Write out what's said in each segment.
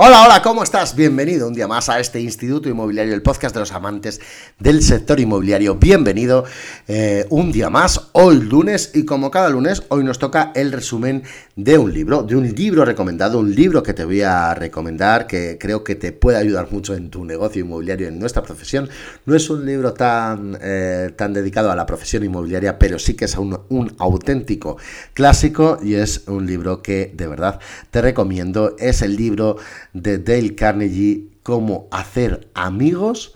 Hola, hola, ¿cómo estás? Bienvenido un día más a este Instituto Inmobiliario, el podcast de los amantes del sector inmobiliario. Bienvenido eh, un día más, hoy lunes, y como cada lunes, hoy nos toca el resumen de un libro, de un libro recomendado, un libro que te voy a recomendar, que creo que te puede ayudar mucho en tu negocio inmobiliario, en nuestra profesión. No es un libro tan, eh, tan dedicado a la profesión inmobiliaria, pero sí que es un, un auténtico clásico y es un libro que de verdad te recomiendo. Es el libro de Dale Carnegie, Cómo hacer amigos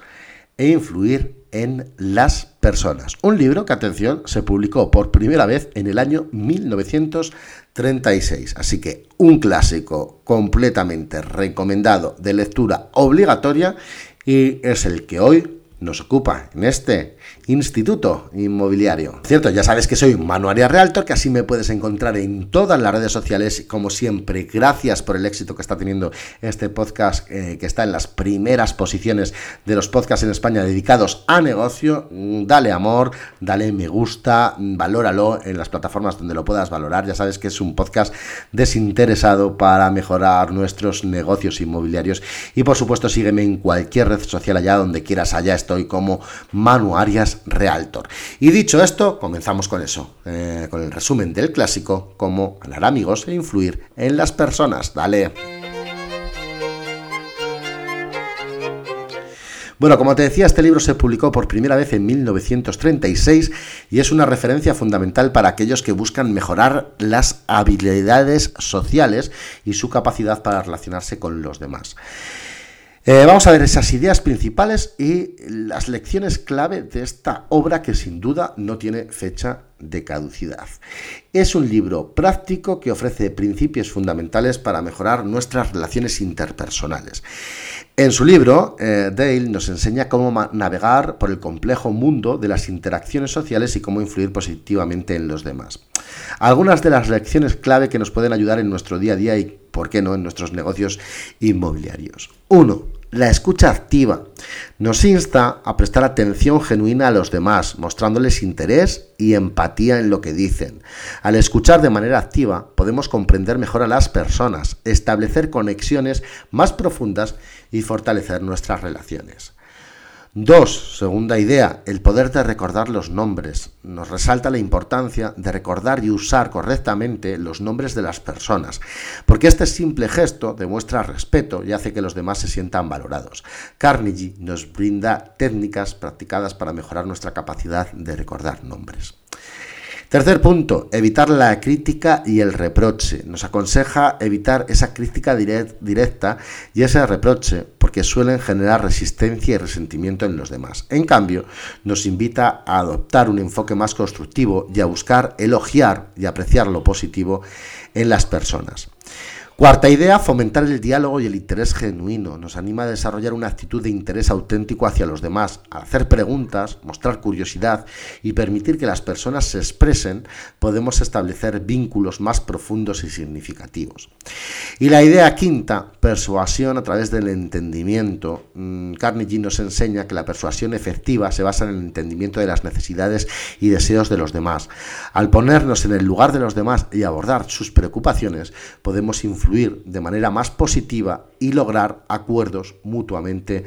e influir en las personas. Un libro que, atención, se publicó por primera vez en el año 1936. Así que un clásico completamente recomendado de lectura obligatoria y es el que hoy nos ocupa en este Instituto Inmobiliario. Cierto, ya sabes que soy Manu Arias Realtor, que así me puedes encontrar en todas las redes sociales. Como siempre, gracias por el éxito que está teniendo este podcast, eh, que está en las primeras posiciones de los podcasts en España dedicados a negocio. Dale amor, dale me gusta, valóralo en las plataformas donde lo puedas valorar. Ya sabes que es un podcast desinteresado para mejorar nuestros negocios inmobiliarios. Y por supuesto, sígueme en cualquier red social allá donde quieras. Allá estoy como Manu Arias Realtor. Y dicho esto, comenzamos con eso, eh, con el resumen del clásico, cómo ganar amigos e influir en las personas. Dale. Bueno, como te decía, este libro se publicó por primera vez en 1936 y es una referencia fundamental para aquellos que buscan mejorar las habilidades sociales y su capacidad para relacionarse con los demás. Eh, vamos a ver esas ideas principales y las lecciones clave de esta obra que sin duda no tiene fecha de caducidad. Es un libro práctico que ofrece principios fundamentales para mejorar nuestras relaciones interpersonales. En su libro, eh, Dale nos enseña cómo navegar por el complejo mundo de las interacciones sociales y cómo influir positivamente en los demás. Algunas de las lecciones clave que nos pueden ayudar en nuestro día a día y, por qué no, en nuestros negocios inmobiliarios. 1. La escucha activa nos insta a prestar atención genuina a los demás, mostrándoles interés y empatía en lo que dicen. Al escuchar de manera activa podemos comprender mejor a las personas, establecer conexiones más profundas y fortalecer nuestras relaciones. Dos, segunda idea, el poder de recordar los nombres. Nos resalta la importancia de recordar y usar correctamente los nombres de las personas, porque este simple gesto demuestra respeto y hace que los demás se sientan valorados. Carnegie nos brinda técnicas practicadas para mejorar nuestra capacidad de recordar nombres. Tercer punto, evitar la crítica y el reproche. Nos aconseja evitar esa crítica directa y ese reproche porque suelen generar resistencia y resentimiento en los demás. En cambio, nos invita a adoptar un enfoque más constructivo y a buscar elogiar y apreciar lo positivo en las personas. Cuarta idea, fomentar el diálogo y el interés genuino. Nos anima a desarrollar una actitud de interés auténtico hacia los demás, a hacer preguntas, mostrar curiosidad y permitir que las personas se expresen, podemos establecer vínculos más profundos y significativos. Y la idea quinta, persuasión a través del entendimiento. Mm, Carnegie nos enseña que la persuasión efectiva se basa en el entendimiento de las necesidades y deseos de los demás. Al ponernos en el lugar de los demás y abordar sus preocupaciones, podemos influir de manera más positiva y lograr acuerdos mutuamente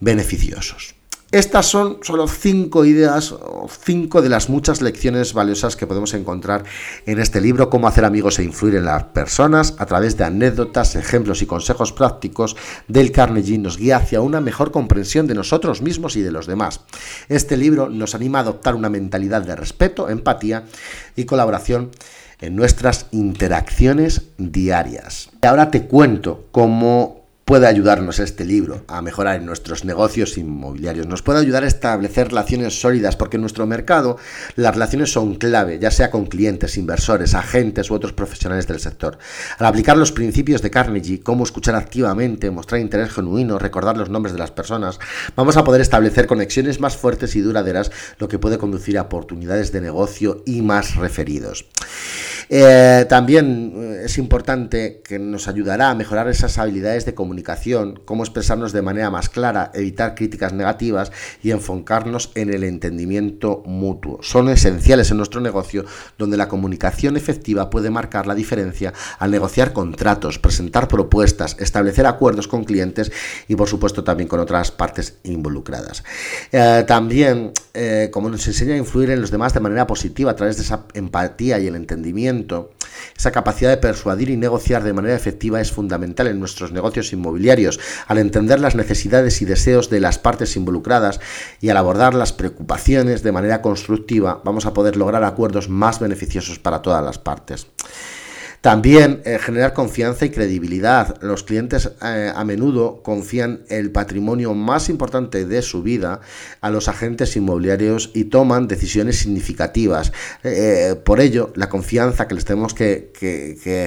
beneficiosos. Estas son solo cinco ideas, o cinco de las muchas lecciones valiosas que podemos encontrar en este libro, Cómo hacer amigos e influir en las personas, a través de anécdotas, ejemplos y consejos prácticos del Carnegie nos guía hacia una mejor comprensión de nosotros mismos y de los demás. Este libro nos anima a adoptar una mentalidad de respeto, empatía y colaboración en nuestras interacciones diarias. Y ahora te cuento cómo puede ayudarnos este libro a mejorar en nuestros negocios inmobiliarios. Nos puede ayudar a establecer relaciones sólidas porque en nuestro mercado las relaciones son clave, ya sea con clientes, inversores, agentes u otros profesionales del sector. Al aplicar los principios de Carnegie, cómo escuchar activamente, mostrar interés genuino, recordar los nombres de las personas, vamos a poder establecer conexiones más fuertes y duraderas, lo que puede conducir a oportunidades de negocio y más referidos. Eh, también eh, es importante que nos ayudará a mejorar esas habilidades de comunicación, cómo expresarnos de manera más clara, evitar críticas negativas y enfocarnos en el entendimiento mutuo. Son esenciales en nuestro negocio donde la comunicación efectiva puede marcar la diferencia al negociar contratos, presentar propuestas, establecer acuerdos con clientes y por supuesto también con otras partes involucradas. Eh, también, como nos enseña a influir en los demás de manera positiva a través de esa empatía y el entendimiento, esa capacidad de persuadir y negociar de manera efectiva es fundamental en nuestros negocios inmobiliarios. Al entender las necesidades y deseos de las partes involucradas y al abordar las preocupaciones de manera constructiva, vamos a poder lograr acuerdos más beneficiosos para todas las partes. También eh, generar confianza y credibilidad. Los clientes eh, a menudo confían el patrimonio más importante de su vida a los agentes inmobiliarios y toman decisiones significativas. Eh, por ello, la confianza que les tenemos que,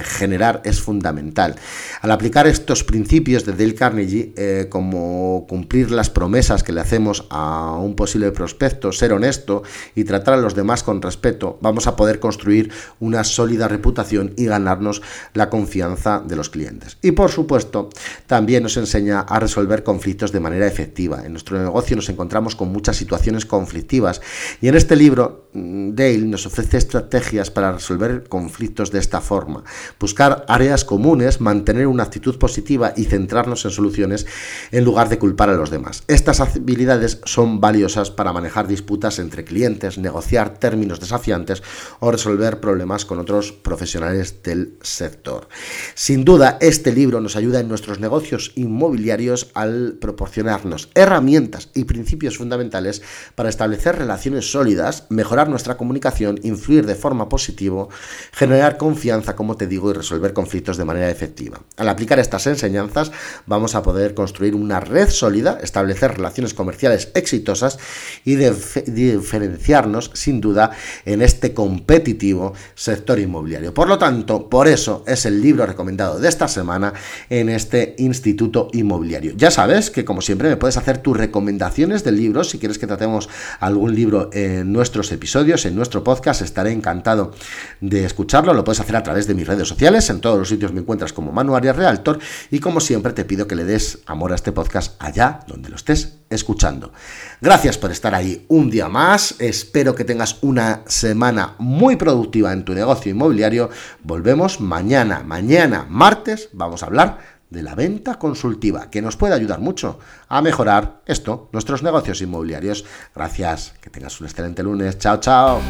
generar es fundamental. Al aplicar estos principios de Dale Carnegie, como cumplir las promesas que le hacemos a un posible prospecto, ser honesto y tratar a los demás con respeto, vamos a poder construir una sólida reputación y ganar la confianza de los clientes. Y por supuesto, también nos enseña a resolver conflictos de manera efectiva. En nuestro negocio nos encontramos con muchas situaciones conflictivas y en este libro mm, Dale nos ofrece estrategias para resolver conflictos de esta forma. Buscar áreas comunes, mantener una actitud positiva y centrarnos en soluciones en lugar de culpar a los demás. Estas habilidades son valiosas para manejar disputas entre clientes, negociar términos desafiantes o resolver problemas con otros profesionales del sector. Sin duda, este libro nos ayuda en nuestros negocios inmobiliarios al proporcionarnos herramientas y principios fundamentales para establecer relaciones sólidas, mejorar nuestra comunicación, influir de forma positiva, generar confianza, como te digo, y resolver conflictos de manera efectiva. Al aplicar estas enseñanzas, vamos a poder construir una red sólida, establecer relaciones comerciales exitosas y diferenciarnos, sin duda, en este competitivo sector inmobiliario. Por lo tanto, por eso es el libro recomendado de esta semana en este Instituto Inmobiliario. Ya sabes que como siempre me puedes hacer tus recomendaciones de libros si quieres que tratemos algún libro en nuestros episodios, en nuestro podcast, estaré encantado de escucharlo. Lo puedes hacer a través de mis redes sociales, en todos los sitios me encuentras como Manu Arias Realtor y como siempre te pido que le des amor a este podcast allá donde lo estés escuchando. Gracias por estar ahí un día más. Espero que tengas una semana muy productiva en tu negocio inmobiliario. Volvemos mañana, mañana, martes, vamos a hablar de la venta consultiva, que nos puede ayudar mucho a mejorar esto, nuestros negocios inmobiliarios. Gracias, que tengas un excelente lunes. Chao, chao.